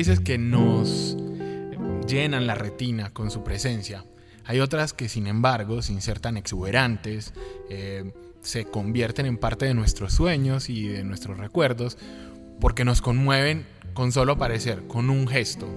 Actrices que nos llenan la retina con su presencia. Hay otras que, sin embargo, sin ser tan exuberantes, eh, se convierten en parte de nuestros sueños y de nuestros recuerdos porque nos conmueven con solo aparecer, con un gesto.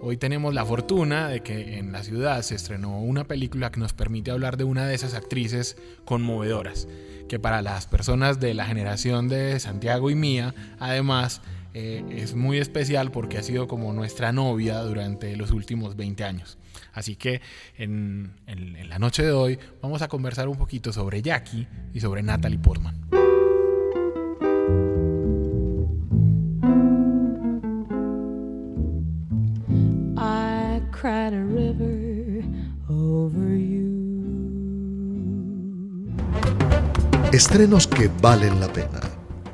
Hoy tenemos la fortuna de que en la ciudad se estrenó una película que nos permite hablar de una de esas actrices conmovedoras, que para las personas de la generación de Santiago y mía, además, eh, es muy especial porque ha sido como nuestra novia durante los últimos 20 años. Así que en, en- en la noche de hoy vamos a conversar un poquito sobre Jackie y sobre Natalie Portman. I cried a river over you. Estrenos que valen la pena.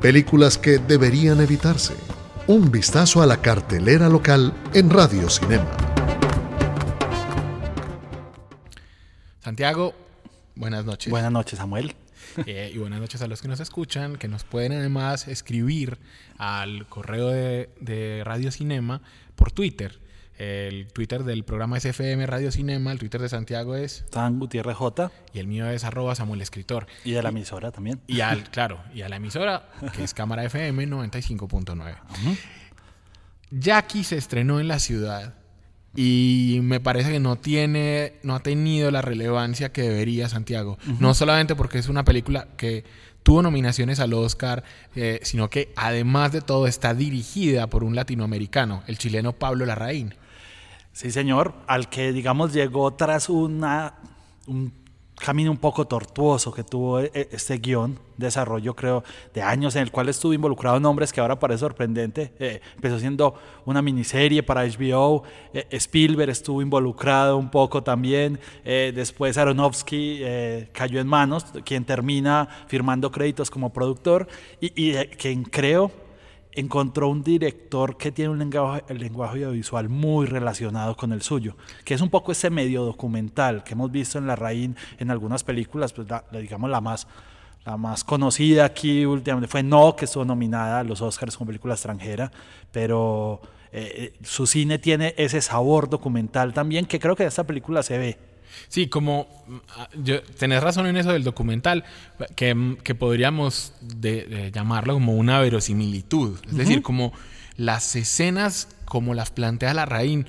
Películas que deberían evitarse. Un vistazo a la cartelera local en Radio Cinema. Santiago, buenas noches. Buenas noches, Samuel. Eh, y buenas noches a los que nos escuchan, que nos pueden además escribir al correo de, de Radio Cinema por Twitter. El Twitter del programa es FM Radio Cinema, el Twitter de Santiago es, San Gutiérrez J. y el mío es arroba Samuel Escritor. Y de la emisora también. Y al, claro, y a la emisora, que es Cámara FM 95.9. Jackie se estrenó en la ciudad y me parece que no tiene, no ha tenido la relevancia que debería Santiago. No solamente porque es una película que tuvo nominaciones al Oscar, eh, sino que además de todo está dirigida por un latinoamericano, el chileno Pablo Larraín. Sí, señor. Al que, digamos, llegó tras una, un camino un poco tortuoso que tuvo e- e- este guion, desarrollo, creo, de años en el cual estuvo involucrado nombres que ahora parece sorprendente. Eh, empezó siendo una miniserie para HBO. eh, Spielberg estuvo involucrado un poco también. eh, después Aronofsky eh, cayó en manos, quien termina firmando créditos como productor y, y quien creo encontró un director que tiene un lenguaje, el lenguaje audiovisual muy relacionado con el suyo, que es un poco ese medio documental que hemos visto en La Raín en algunas películas, pues la, digamos la más, la más conocida aquí últimamente fue No, que estuvo nominada a los Oscars como película extranjera, pero eh, eh, su cine tiene ese sabor documental también que creo que en esta película se ve. Sí, como ah, yo, tenés razón en eso del documental, que, que podríamos de- de llamarlo como una verosimilitud. Es decir, como las escenas como las plantea la Larraín,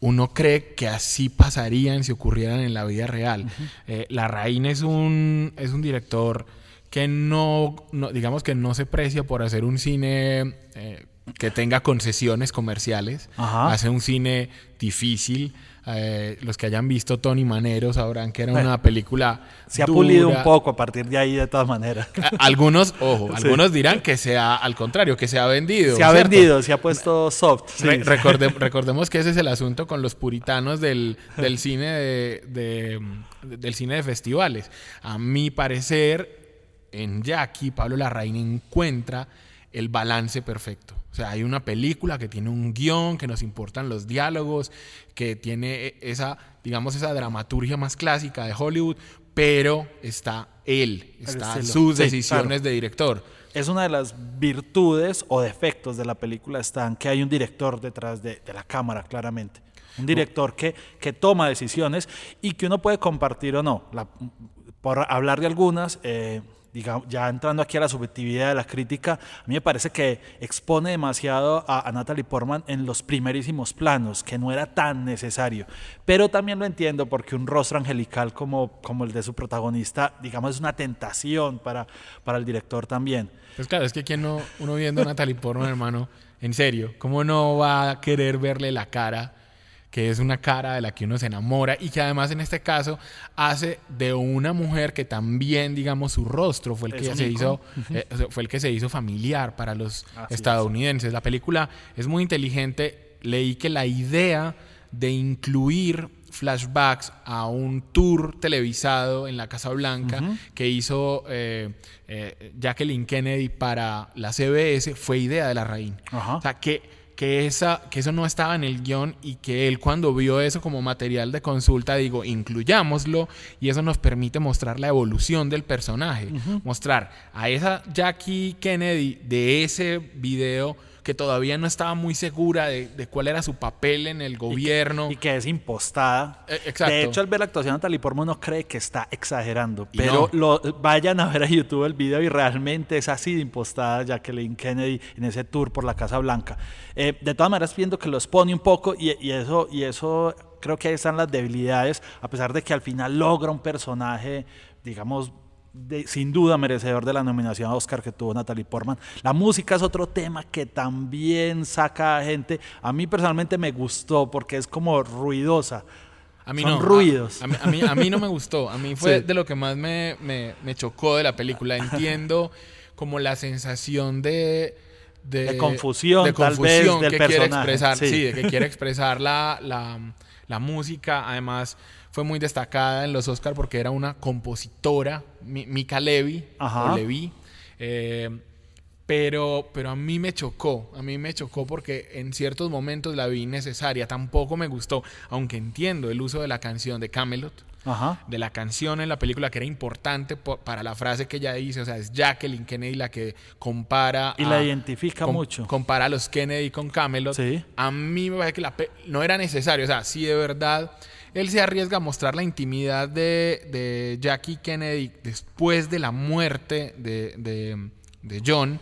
uno cree que así pasarían si ocurrieran en la vida real. Eh, Larraín es un, es un director que no, no- digamos que no se precia por hacer un cine eh, que tenga concesiones comerciales. Ajá. Hace un cine difícil. Eh, los que hayan visto Tony Manero sabrán que era Bueno, una película. Se ha dura. pulido un poco a partir de ahí de todas maneras. Algunos, ojo, algunos dirán que sea al contrario, que se ha vendido. Se ha ¿cierto? vendido, se ha puesto soft. sí. Re- recorde- recordemos que ese es el asunto con los puritanos del, del cine de, de- del cine de festivales. A mi parecer, en Jackie, Pablo Larraín encuentra el balance perfecto. O sea, hay una película que tiene un guion, que nos importan los diálogos, que tiene esa, digamos, esa dramaturgia más clásica de Hollywood, pero está él, está estilo. sus Sí, decisiones claro. de director. es una de las virtudes o defectos de la película están que hay un director detrás de, de la cámara, claramente. Un director que, que toma decisiones y que uno puede compartir o no. La- por hablar de algunas, eh, digamos, ya entrando aquí a la subjetividad de la crítica, a mí me parece que expone demasiado a, Natalie Portman en los primerísimos planos, que no era tan necesario. Pero también lo entiendo porque un rostro angelical como, como el de su protagonista, digamos, es una tentación para, para el director también. Pues claro, es que quien no, uno viendo a Natalie Portman, hermano, en serio, ¿cómo no va a querer verle la cara que es una cara de la que uno se enamora y que además en este caso hace de una mujer que también, digamos, su rostro fue el que se hizo, eh, fue el que se hizo familiar para los Así es. estadounidenses. La película es muy inteligente. Leí que la idea de incluir flashbacks a un tour televisado en la Casa Blanca que hizo eh, eh, Jacqueline Kennedy para la CBS fue idea de la. Ajá. O sea, que, que, esa, que eso no estaba en el guion y que él cuando vio eso como material de consulta, digo, incluyámoslo y eso nos permite mostrar la evolución del personaje. Mostrar a esa Jackie Kennedy de ese video que todavía no estaba muy segura de, de cuál era su papel en el gobierno. Y que es impostada. Eh, exacto. De hecho, al ver la actuación de Natalie Portman uno cree que está exagerando. Y Pero no. lo, vayan a ver a YouTube el video y realmente es así de impostada Jacqueline Kennedy en ese tour por la Casa Blanca. Eh, de todas maneras, viendo que lo expone un poco y, y eso, y eso creo que ahí están las debilidades, a pesar de que al final logra un personaje, digamos, de- sin duda merecedor de la nominación a Oscar que tuvo Natalie Portman. La música es otro tema que también saca a gente. A mí personalmente me gustó porque es como ruidosa. A mí Son no. ruidos. A, a mí, a, mí, a mí no me gustó. A mí fue Sí. de lo que más me, me- me chocó de la película. Entiendo como la sensación de... De confusión, de tal confusión vez, del que quiere expresar, sí. sí. de que quiere expresar la, la, la música. Además, fue muy destacada en los Oscars porque era una compositora, Mi- Mika Levy, Ajá. o Levy. Eh, pero, pero a mí me chocó, a mí me chocó porque en ciertos momentos la vi innecesaria, tampoco me gustó, aunque entiendo el uso de la canción de Camelot, Ajá. de la canción en la película que era importante po- para la frase que ella dice, o sea, es Jacqueline Kennedy la que compara Y la identifica mucho. compara a los Kennedy con Camelot. Sí. A mí me parece que la no era necesario, o sea, si de verdad él se arriesga a mostrar la intimidad de, de Jackie Kennedy después de la muerte de, de- de John,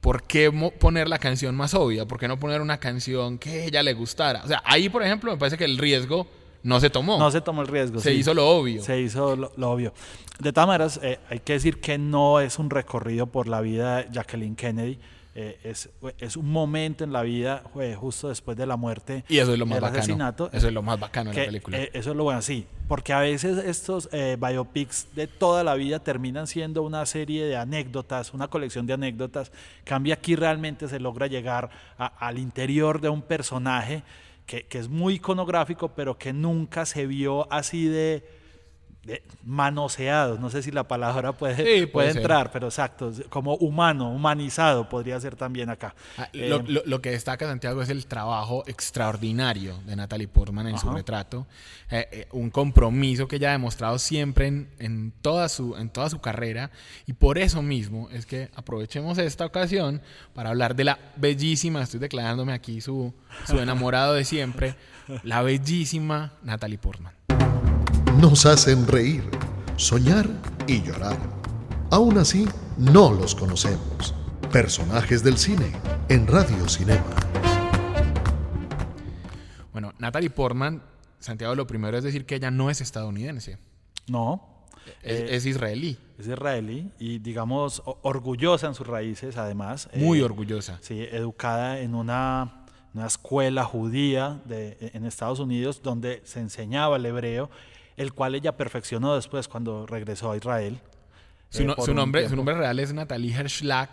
¿por qué poner la canción más obvia? ¿Por qué no poner una canción que a ella le gustara? O sea, ahí, por ejemplo, me parece que el riesgo no se tomó. No se tomó el riesgo. se sí. hizo lo obvio. Se hizo lo, lo obvio. De todas maneras, eh, hay que decir que no es un recorrido por la vida de Jacqueline Kennedy. Eh, es, es un momento en la vida eh, justo después de la muerte Y eso es lo más del bacano. asesinato. Eso es lo más bacano de la película. eh, eso es lo bueno, sí. Porque a veces estos eh, biopics de toda la vida terminan siendo una serie de anécdotas, una colección de anécdotas. Cambia aquí realmente se logra llegar a- al interior de un personaje que, que es muy iconográfico, pero que nunca se vio así de, de manoseado. No sé si la palabra puede, Sí, puede puede entrar, pero exacto, como humano, humanizado podría ser también acá. Ah, Eh, lo, lo- lo que destaca Santiago es el trabajo extraordinario de Natalie Portman en su Ajá. retrato. Eh, eh, un compromiso que ella ha demostrado siempre en, en toda su, en toda su carrera. Y por eso mismo es que aprovechemos esta ocasión para hablar de la bellísima, estoy declarándome aquí su, su enamorado de siempre, la bellísima Natalie Portman. Nos hacen reír, soñar y llorar. Aún así, no los conocemos. Personajes del cine en Radio Cinema. Bueno, Natalie Portman, Santiago, lo primero es decir que ella no es estadounidense, no, es, Eh, es israelí, es israelí y digamos orgullosa en sus raíces además. muy Eh, orgullosa. Sí, educada en una, una escuela judía de, en Estados Unidos donde se enseñaba el hebreo, el cual ella perfeccionó después cuando regresó a Israel. Su, eh, no- su nombre, su nombre real es Natalie Herschlag.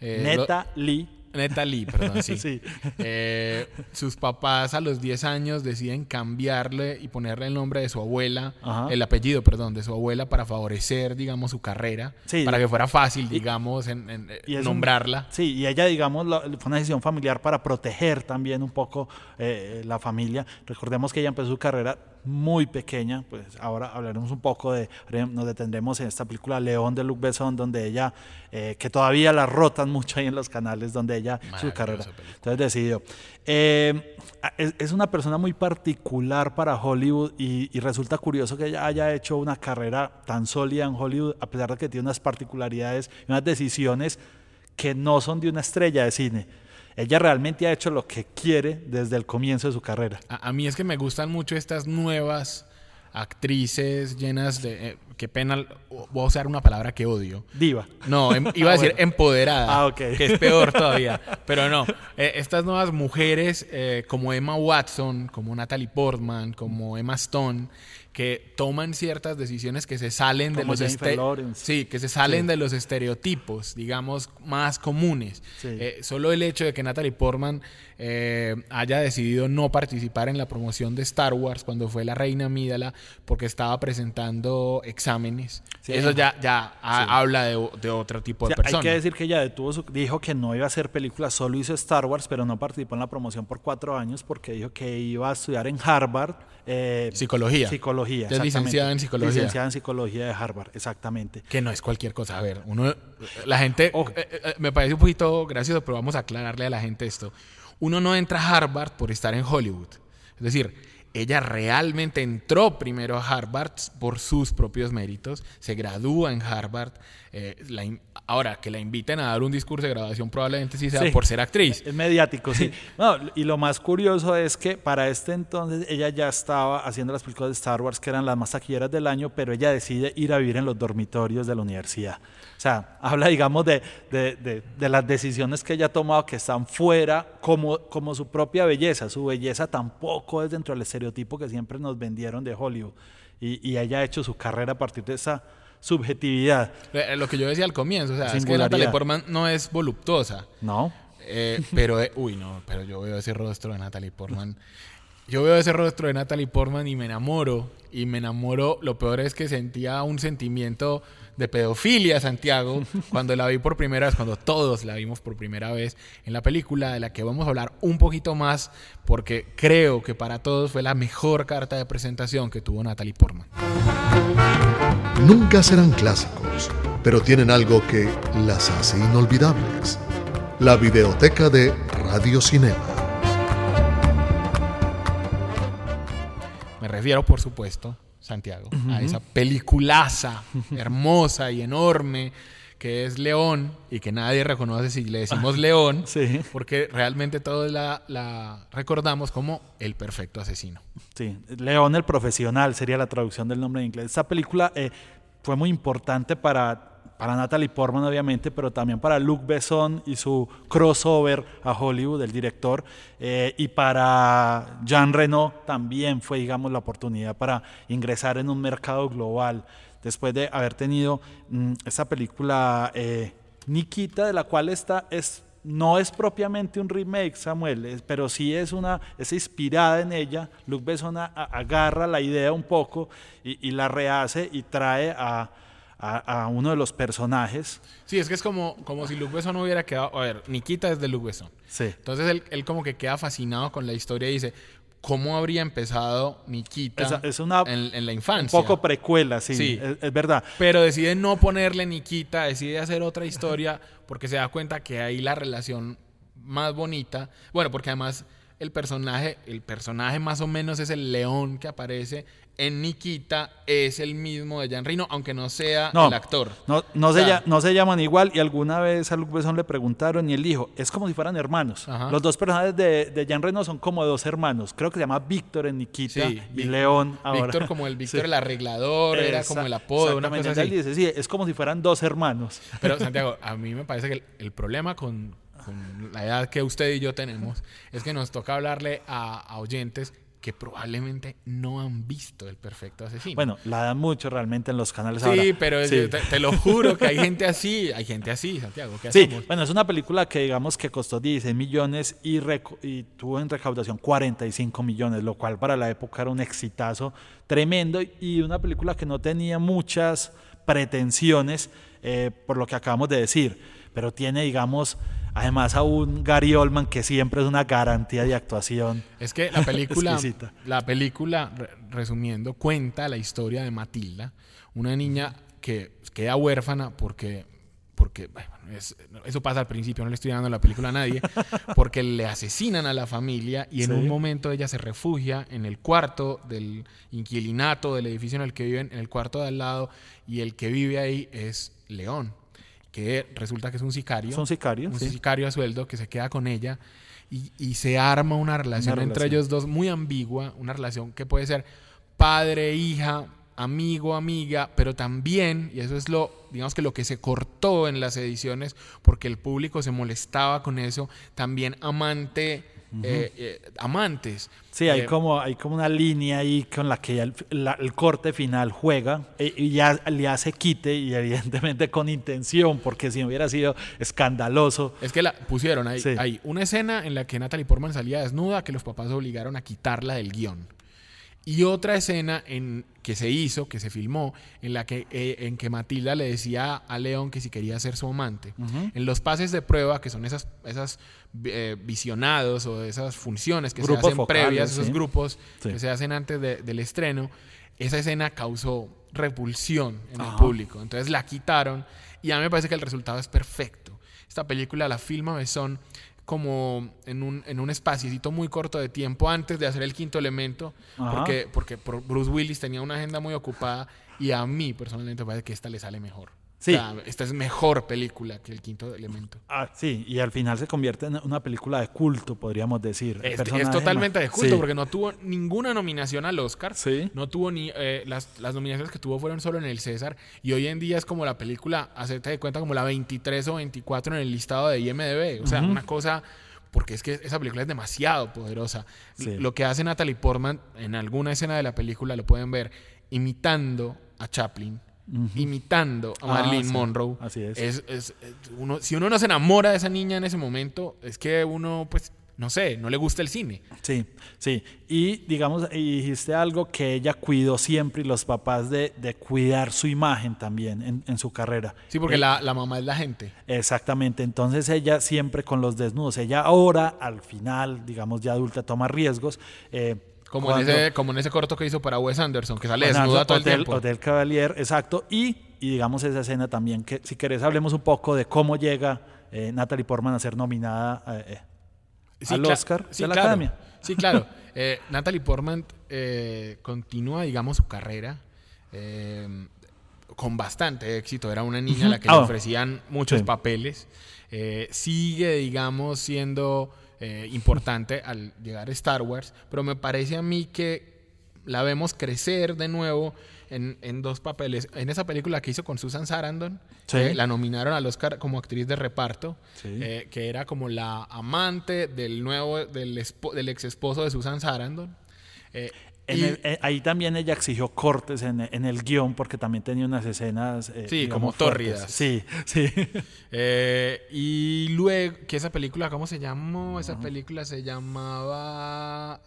eh, lo- Neta Lee. Neta Lee, perdón, sí. Sí. Eh, sus papás a los 10 años deciden cambiarle y ponerle el nombre de su abuela, Ajá. el apellido, perdón, de su abuela para favorecer, digamos, su carrera, Sí. para que fuera fácil, digamos, en, en, Y es un- nombrarla. sí, y ella, digamos, la- fue una decisión familiar para proteger también un poco eh, la familia. Recordemos que ella empezó su carrera muy pequeña, pues ahora hablaremos un poco de, nos detendremos en esta película León de Luc Besson, donde ella, eh, que todavía la rotan mucho ahí en los canales, donde ella, su carrera. película. Entonces decidió. Eh, es, es una persona muy particular para Hollywood y, y resulta curioso que ella haya hecho una carrera tan sólida en Hollywood, a pesar de que tiene unas particularidades y unas decisiones que no son de una estrella de cine. Ella realmente ha hecho lo que quiere desde el comienzo de su carrera. A, a mí es que me gustan mucho estas nuevas actrices llenas de... eh, qué pena, voy a usar una palabra que odio. Diva. No, em- iba a decir empoderada, Ah, ok. que es peor todavía. Pero no, eh, estas nuevas mujeres eh, como Emma Watson, como Natalie Portman, como Emma Stone, que toman ciertas decisiones que se salen de los este- Lawrence. sí, que se salen Sí. de los estereotipos, digamos, más comunes. Sí. Eh, solo el hecho de que Natalie Portman eh, haya decidido no participar en la promoción de Star Wars cuando fue la reina Amídala porque estaba presentando exámenes. Sí. Eso ya, ya ha- habla de, de otro tipo O de sea, hay persona. que decir que ella detuvo su- dijo que no iba a hacer película, solo hizo Star Wars, pero no participó en la promoción por cuatro años porque dijo que iba a estudiar en Harvard. eh, Psicología. Psicología. Es licenciada en psicología. Licenciada en psicología de Harvard, exactamente. Que no es cualquier cosa. A ver, uno, la gente, Ojo. eh, eh, me parece un poquito gracioso, pero vamos a aclararle a la gente esto. Uno no entra a Harvard por estar en Hollywood. Es decir, ella realmente entró primero a Harvard por sus propios méritos, se gradúa en Harvard. Eh, la ahora, que la inviten a dar un discurso de graduación probablemente sí sea Sí. por ser actriz. Es mediático, sí. No, y lo más curioso es que para este entonces ella ya estaba haciendo las películas de Star Wars que eran las más taquilleras del año, pero ella decide ir a vivir en los dormitorios de la universidad. O sea, habla, digamos, de, de- de- de las decisiones que ella ha tomado que están fuera, como, como su propia belleza. Su belleza tampoco es dentro del estereotipo que siempre nos vendieron de Hollywood. Y, y ella ha hecho su carrera a partir de esa subjetividad. Eh, Lo que yo decía al comienzo, o sea, es que. Natalie Portman no es voluptuosa. ¿No? Eh, pero, eh, uy, no, pero yo veo ese rostro de Natalie Portman. Yo veo ese rostro de Natalie Portman y me enamoro. Y me enamoro. Lo peor es que sentía un sentimiento de pedofilia, Santiago, cuando la vi por primera vez, cuando todos la vimos por primera vez en la película, de la que vamos a hablar un poquito más, porque creo que para todos fue la mejor carta de presentación que tuvo Natalie Portman. Nunca serán clásicos, pero tienen algo que las hace inolvidables. La videoteca de Radio Cinema. Me refiero, por supuesto, Santiago, a esa peliculaza hermosa y enorme que es León y que nadie reconoce si le decimos León, Sí. porque realmente todos la, la recordamos como el perfecto asesino. Sí, León el profesional sería la traducción del nombre en inglés. Esta película eh, fue muy importante para, para Natalie Portman, obviamente, pero también para Luc Besson y su crossover a Hollywood, el director, eh, y para Jean Reno también fue, digamos, la oportunidad para ingresar en un mercado global. Después de haber tenido mm, esta película eh, Nikita, de la cual esta es no es propiamente un remake, Samuel, es- pero sí es una, es inspirada en ella. Luc Besson a- a- agarra la idea un poco y, y la rehace y trae a uno de los personajes. Sí, es que es como, como si Luc Besson hubiera quedado... A ver, Nikita es de Luc Besson. Sí. Entonces él, él como que queda fascinado con la historia y dice, ¿cómo habría empezado Nikita Es, es una en, en la un infancia? poco precuela, sí, Sí. Es, es verdad. Pero decide no ponerle Nikita, decide hacer otra historia porque se da cuenta que ahí la relación más bonita. Bueno, porque además el personaje, el personaje más o menos es el león que aparece en Nikita, es el mismo de Jan Reno, aunque no sea No, el actor. No, no, O se, sea, lla- no se llaman igual y alguna vez a Luc Besson le preguntaron y él dijo, es como si fueran hermanos. Ajá. Los dos personajes de, de Jean Reno son como dos hermanos. Creo que se llama Víctor en Nikita Sí, y León ahora. Víctor como el Víctor Sí. el arreglador, era como el apodo, una cosa así. Él dice, sí, es como si fueran dos hermanos. Pero Santiago, a mí me parece que el, el problema con, con la edad que usted y yo tenemos es que nos toca hablarle a, a oyentes que probablemente no han visto el perfecto asesino. Bueno, la dan mucho realmente en los canales sí, ahora. pero es- Sí. Te, te lo juro que hay gente así, hay gente así, Santiago. ¿qué Sí, hacemos? bueno, es una película que digamos que costó 16 millones y tuvo en recaudación 45 millones, lo cual para la época era un exitazo tremendo y una película que no tenía muchas pretensiones eh, por lo que acabamos de decir, pero tiene, digamos, además a un Gary Oldman que siempre es una garantía de actuación. Es que la película, la película, re- resumiendo, cuenta la historia de Matilda, una niña que queda huérfana porque, porque bueno, es- eso pasa al principio, no le estoy dando la película a nadie, porque le asesinan a la familia y en Sí. un momento ella se refugia en el cuarto del inquilinato del edificio en el que viven, en el cuarto de al lado, y el que vive ahí es León, que resulta que es un sicario Son sicarios. un sí. sicario a sueldo que se queda con ella y, y se arma una relación Una entre relación. ellos dos muy ambigua, una relación que puede ser padre, hija, amigo, amiga, pero también, y eso es lo, digamos que lo que se cortó en las ediciones, porque el público se molestaba con eso, también amante, eh, eh, amantes. Sí, hay, Eh, como, hay como una línea ahí con la que el, la- el corte final juega y ya le hace quite y evidentemente con intención, porque si no hubiera sido escandaloso. Es que la pusieron ahí, Sí. ahí una escena en la que Natalie Portman salía desnuda que los papás obligaron a quitarla del guion. Y otra escena en que se hizo, que se filmó, en la que eh, en que Matilda le decía a León que si quería ser su amante. En los pases de prueba, que son esas esas eh, visionados o esas funciones que Grupos se hacen focales, previas, esos sí. grupos Sí. que se hacen antes de- del estreno, esa escena causó repulsión en el público. Entonces la quitaron y a mí me parece que el resultado es perfecto. Esta película la filma Besón como en un, en un espaciocito muy corto de tiempo antes de hacer el quinto elemento, Ajá. porque, porque por- Bruce Willis tenía una agenda muy ocupada y a mí personalmente me parece que esta le sale mejor. Sí. O sea, esta es mejor película que el quinto elemento. Ah, sí, y al final se convierte en una película de culto, podríamos decir. Es, es totalmente de culto Sí. porque no tuvo ninguna nominación al Oscar. Sí. No tuvo ni. eh, las, las nominaciones que tuvo fueron solo en el César. Y hoy en día es como la película, hacerte de cuenta, como la 23 o 24 en el listado de IMDb. O sea, una cosa. Porque es que esa película es demasiado poderosa. Sí. Lo que hace Natalie Portman en alguna escena de la película lo pueden ver imitando a Chaplin. Imitando a Ah, Marilyn sí. Monroe. Así es. Es, es- es- uno, si uno no se enamora de esa niña en ese momento, es que uno, pues, no sé, no le gusta el cine. Sí, sí. Y digamos, y dijiste algo que ella cuidó siempre y los papás de, de cuidar su imagen también en, en su carrera. Sí, porque Eh, la, la mamá es la gente. Exactamente, entonces ella siempre con los desnudos, ella ahora al final, digamos ya adulta, toma riesgos. eh, Como en, ese, como en ese corto que hizo para Wes Anderson, que sale desnuda todo el Hotel, tiempo. Hotel Cavalier, exacto. Y, y digamos esa escena también, que si querés hablemos un poco de cómo llega eh, Natalie Portman a ser nominada eh, eh, Sí, al Oscar sí, de la claro. Academia. Sí, claro. Eh, Natalie Portman continúa, digamos, su carrera con bastante éxito. Era una niña a la que Ah, le bueno. ofrecían muchos Sí. papeles. Sigue, digamos, siendo eh, importante al llegar a Star Wars, pero me parece a mí que la vemos crecer de nuevo en, en dos papeles. En esa película que hizo con Susan Sarandon, Sí. eh, la nominaron al Oscar como actriz de reparto, Sí. eh, que era como la amante del nuevo, del, ex esposo de Susan Sarandon. Eh, En y- el- eh, ahí también ella exigió cortes en, en el guion porque también tenía unas escenas. eh, Sí, digamos, como fuertes. tórridas. Sí, sí. Eh, y luego, que esa película, ¿cómo se llamó? Esa película se llamaba.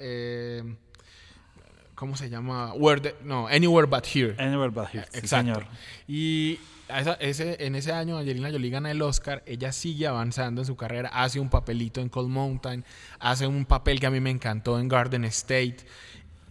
¿Cómo se llama? Where the- no, Anywhere But Here. Anywhere but here, sí, Exacto. señor. Y a esa- ese, en ese año Angelina Jolie gana el Oscar, ella sigue avanzando en su carrera, hace un papelito en Cold Mountain, hace un papel que a mí me encantó en Garden State,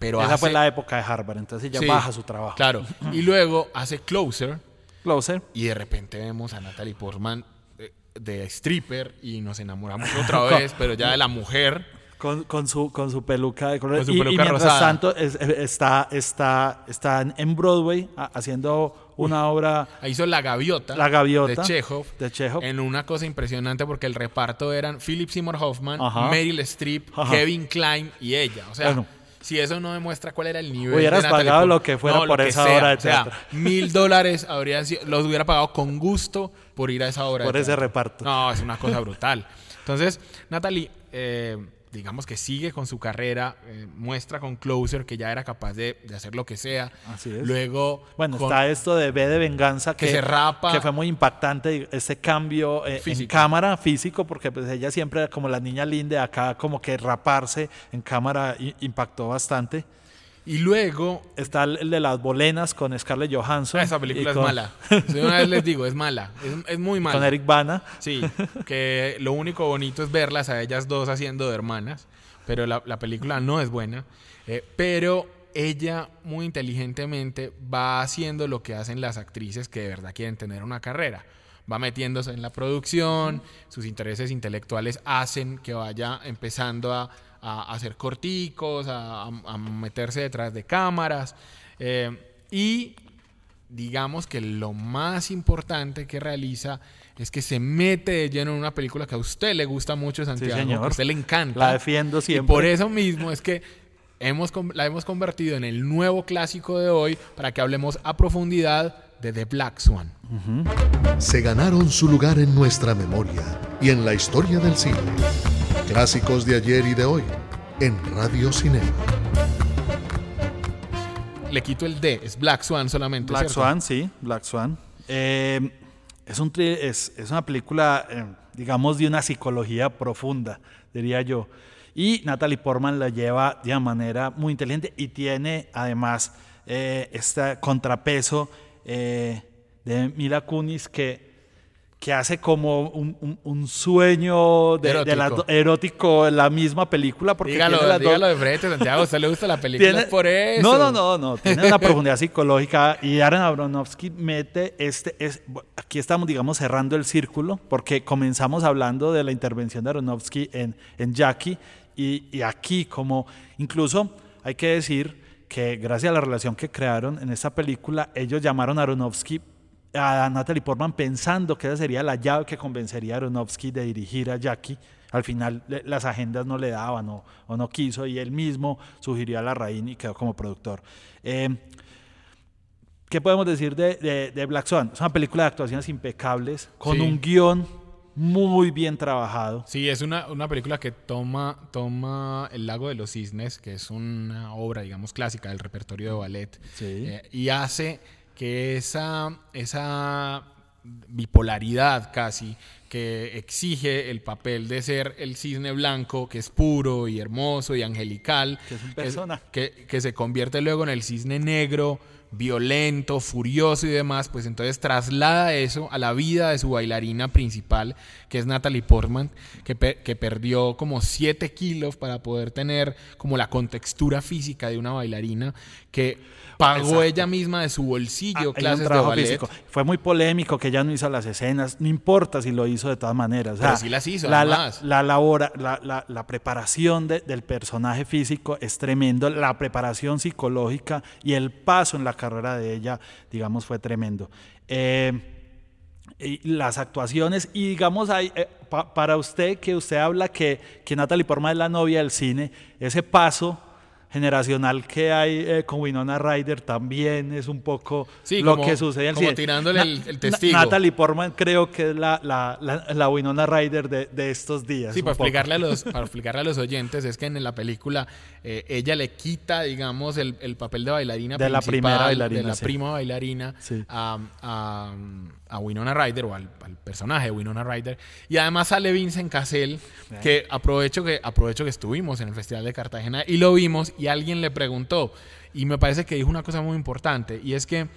pero Esa hace, fue la época de Harvard, entonces ella Sí, baja su trabajo. Claro, y luego hace Closer Closer. y de repente vemos a Natalie Portman eh, de stripper y nos enamoramos otra vez, pero ya de la mujer. Con, con su, con su peluca de color. Con su y, y peluca mientras rosada. tanto es- está, está, está en Broadway ha- haciendo una obra Ahí hizo La Gaviota, La Gaviota, de Chekhov, de Chekhov. en una cosa impresionante porque el reparto eran Philip Seymour Hoffman, Ajá. Meryl Streep, Ajá. Kevin Klein y ella. O sea, Bueno. Si eso no demuestra cuál era el nivel. Hubieras de pagado lo que fuera No, por que esa sea. obra de O sea, mil dólares habrían sido- los hubiera pagado con gusto por ir a esa obra. Por de ese reparto. No, es una cosa brutal. Entonces, Natalie, eh, digamos que sigue con su carrera, eh, muestra con Closer que ya era capaz de, de hacer lo que sea. Así es. Luego, Bueno, con- está esto de B de venganza que, Que se rapa. que fue muy impactante ese cambio eh, en cámara físico porque pues ella siempre como la niña linda acá como que raparse en cámara impactó bastante. Y luego Está el, el de las bolenas con Scarlett Johansson. Esa y película es mala. De una vez les digo, es mala. Es, es muy mala. Con Eric Bana. Sí, que lo único bonito es verlas a ellas dos haciendo de hermanas, pero la, la película no es buena. Eh, pero ella muy inteligentemente va haciendo lo que hacen las actrices que de verdad quieren tener una carrera. Va metiéndose en la producción, sus intereses intelectuales hacen que vaya empezando a, a hacer corticos, a, meterse detrás de cámaras. eh, y digamos que lo más importante que realiza es que se mete de lleno en una película que a usted le gusta mucho, Santiago, señor. que a usted le encanta. La defiendo Y siempre. por eso mismo es que hemos, la hemos convertido en el nuevo clásico de hoy para que hablemos a profundidad de The Black Swan. Se ganaron su lugar en nuestra memoria y en la historia del cine. Clásicos de ayer y de hoy en Radio Cinema. Le quito el D, es Black Swan solamente. Black ¿cierto? Swan, sí, Black Swan. Eh, es, un tri- es, es una película, eh, digamos, de una psicología profunda, diría yo. Y Natalie Portman la lleva de una manera muy inteligente y tiene además eh, este contrapeso eh, de Mila Kunis que, que hace como un, un- un sueño de, de las Erótico. do- erótico en la misma película. Porque Dígalo, tiene las dos- dígalo de frente, Santiago. ¿A usted le gusta la película? tiene- por eso. No, no, no, no. Tiene una profundidad psicológica y Darren Aronofsky mete este. Es, aquí estamos, digamos, cerrando el círculo porque comenzamos hablando de la intervención de Aronofsky en, en Jackie y, y aquí, como incluso hay que decir que gracias a la relación que crearon en esta película, ellos llamaron a Aronofsky a Natalie Portman pensando que esa sería la llave que convencería a Aronofsky de dirigir a Jackie. Al final le- las agendas no le daban o, o no quiso y él mismo sugirió a la Larraín y quedó como productor. Eh, ¿Qué podemos decir de, de- de Black Swan? Es una película de actuaciones impecables, con Sí. un guion muy bien trabajado. Sí, es una, una película que toma, toma El lago de los cisnes, que es una obra, digamos, clásica del repertorio de ballet, Sí. eh, y hace que esa, esa bipolaridad casi que exige el papel de ser el cisne blanco, que es puro y hermoso y angelical, Que es un personaje. que, que se convierte luego en el cisne negro, violento, furioso y demás, pues entonces traslada eso a la vida de su bailarina principal, que es Natalie Portman, que, pe- que perdió como 7 kilos para poder tener como la contextura física de una bailarina, que pagó Exacto. ella misma de su bolsillo Ah, clases de ballet. físico. Fue muy polémico que ella no hizo las escenas, no importa si lo hizo de todas maneras. O Pero sea, sí las hizo, La, la, además. la labora- la, la- la preparación de- del personaje físico es tremendo, la preparación psicológica y el paso en la carrera de ella, digamos, fue tremendo. Eh, las actuaciones y digamos hay, eh, pa- para usted que usted habla que, que Natalie Portman es la novia del cine, ese paso generacional que hay eh, con Winona Ryder también es un poco Sí, lo como- que sucede en el como cine. tirándole el- el testigo. Natalie Portman creo que es la, la, la, la Winona Ryder de, de estos días. Sí, para poco. explicarle, a los, para explicarle a los oyentes, es que en la película eh, ella le quita, digamos, el, el papel de bailarina De la primera bailarina, de la sí. prima bailarina Sí. a, a- a Winona Ryder o al, al personaje de Winona Ryder. Y además sale Vincent Cassell, que aprovecho que aprovecho que estuvimos en el Festival de Cartagena y lo vimos y alguien le preguntó y me parece que dijo una cosa muy importante y es que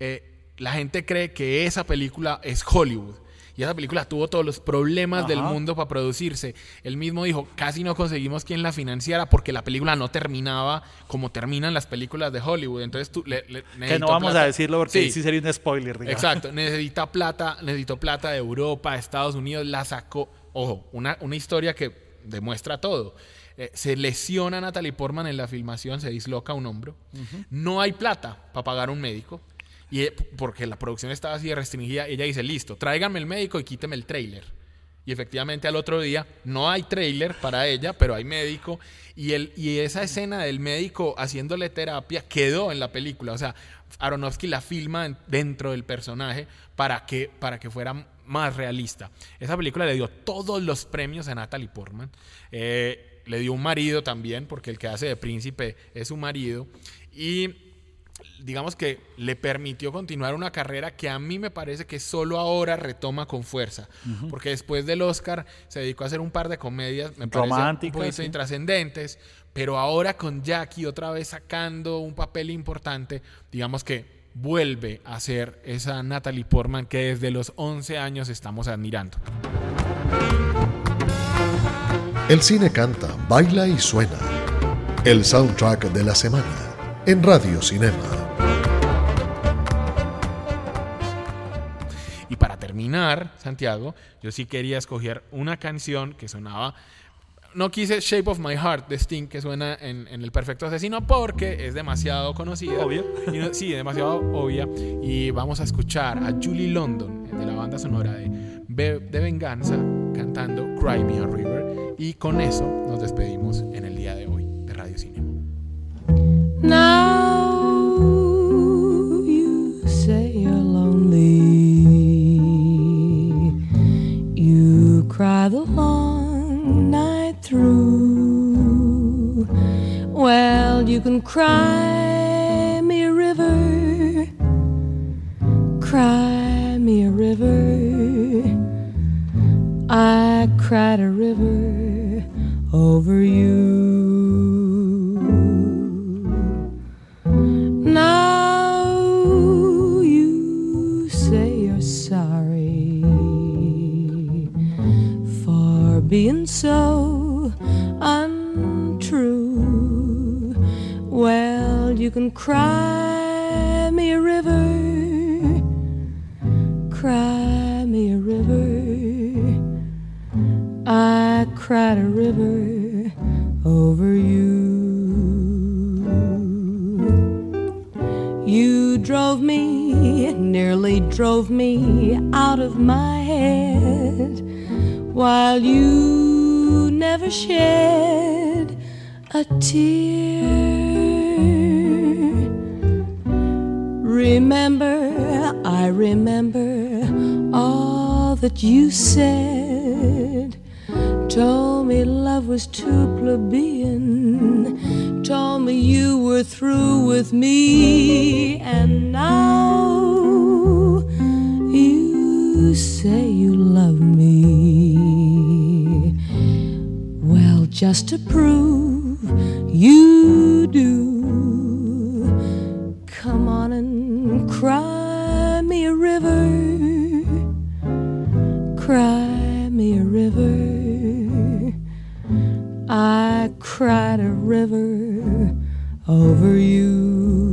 eh, la gente cree que esa película es Hollywood. Y esa película tuvo todos los problemas del mundo para producirse. Él mismo dijo, casi no conseguimos quien la financiara porque la película no terminaba como terminan las películas de Hollywood. Entonces tú le, le- Que no vamos plata. a decirlo porque Sí, sí, sería un spoiler. digamos. Exacto, necesita plata, necesitó plata de Europa, de Estados Unidos, la sacó. Ojo, una, una historia que demuestra todo. Eh, se lesiona Natalie Portman en la filmación, se disloca un hombro. No hay plata para pagar un médico. Y eh, porque la producción estaba así de restringida, ella dice, listo, tráiganme el médico y quíteme el trailer. Y efectivamente al otro día no hay trailer para ella, pero hay médico. Y, el, y esa escena del médico haciéndole terapia quedó en la película. O sea, Aronofsky la filma en- dentro del personaje para que, para que fuera más realista. Esa película le dio todos los premios a Natalie Portman. Eh, le dio un marido también, porque el que hace de príncipe es su marido. Y digamos que le permitió continuar una carrera que a mí me parece que solo ahora retoma con fuerza. Porque después del Oscar se dedicó a hacer un par de comedias, me parece Románticas, poquito sí. intrascendentes, pero ahora con Jackie otra vez sacando un papel importante, digamos que vuelve a ser esa Natalie Portman que desde los 11 años estamos admirando. El cine canta, baila y suena. El soundtrack de la semana en Radio Cinema. Y para terminar, Santiago, yo sí quería escoger una canción que sonaba. No quise Shape of My Heart de Sting, que suena en, en El Perfecto Asesino, porque es demasiado conocida. Obvio. Y no- sí, demasiado obvia. Y vamos a escuchar a Julie London, de la banda sonora de, Be- de Venganza, cantando Cry Me a River. Y con eso nos despedimos en el día de hoy de Radio Cinema. Now you say you're lonely. You cry the long night through. Well, you can cry me a river. Cry me a river. I cried a river Drove me, nearly drove me out of my head, while you never shed a tear. Remember, I remember all that you said. Told me love was too plebeian. Told me you were through with me. And now you say you love me. Well, just to prove you do, come on and cry me a river. Cry me a river. Cried a river over you.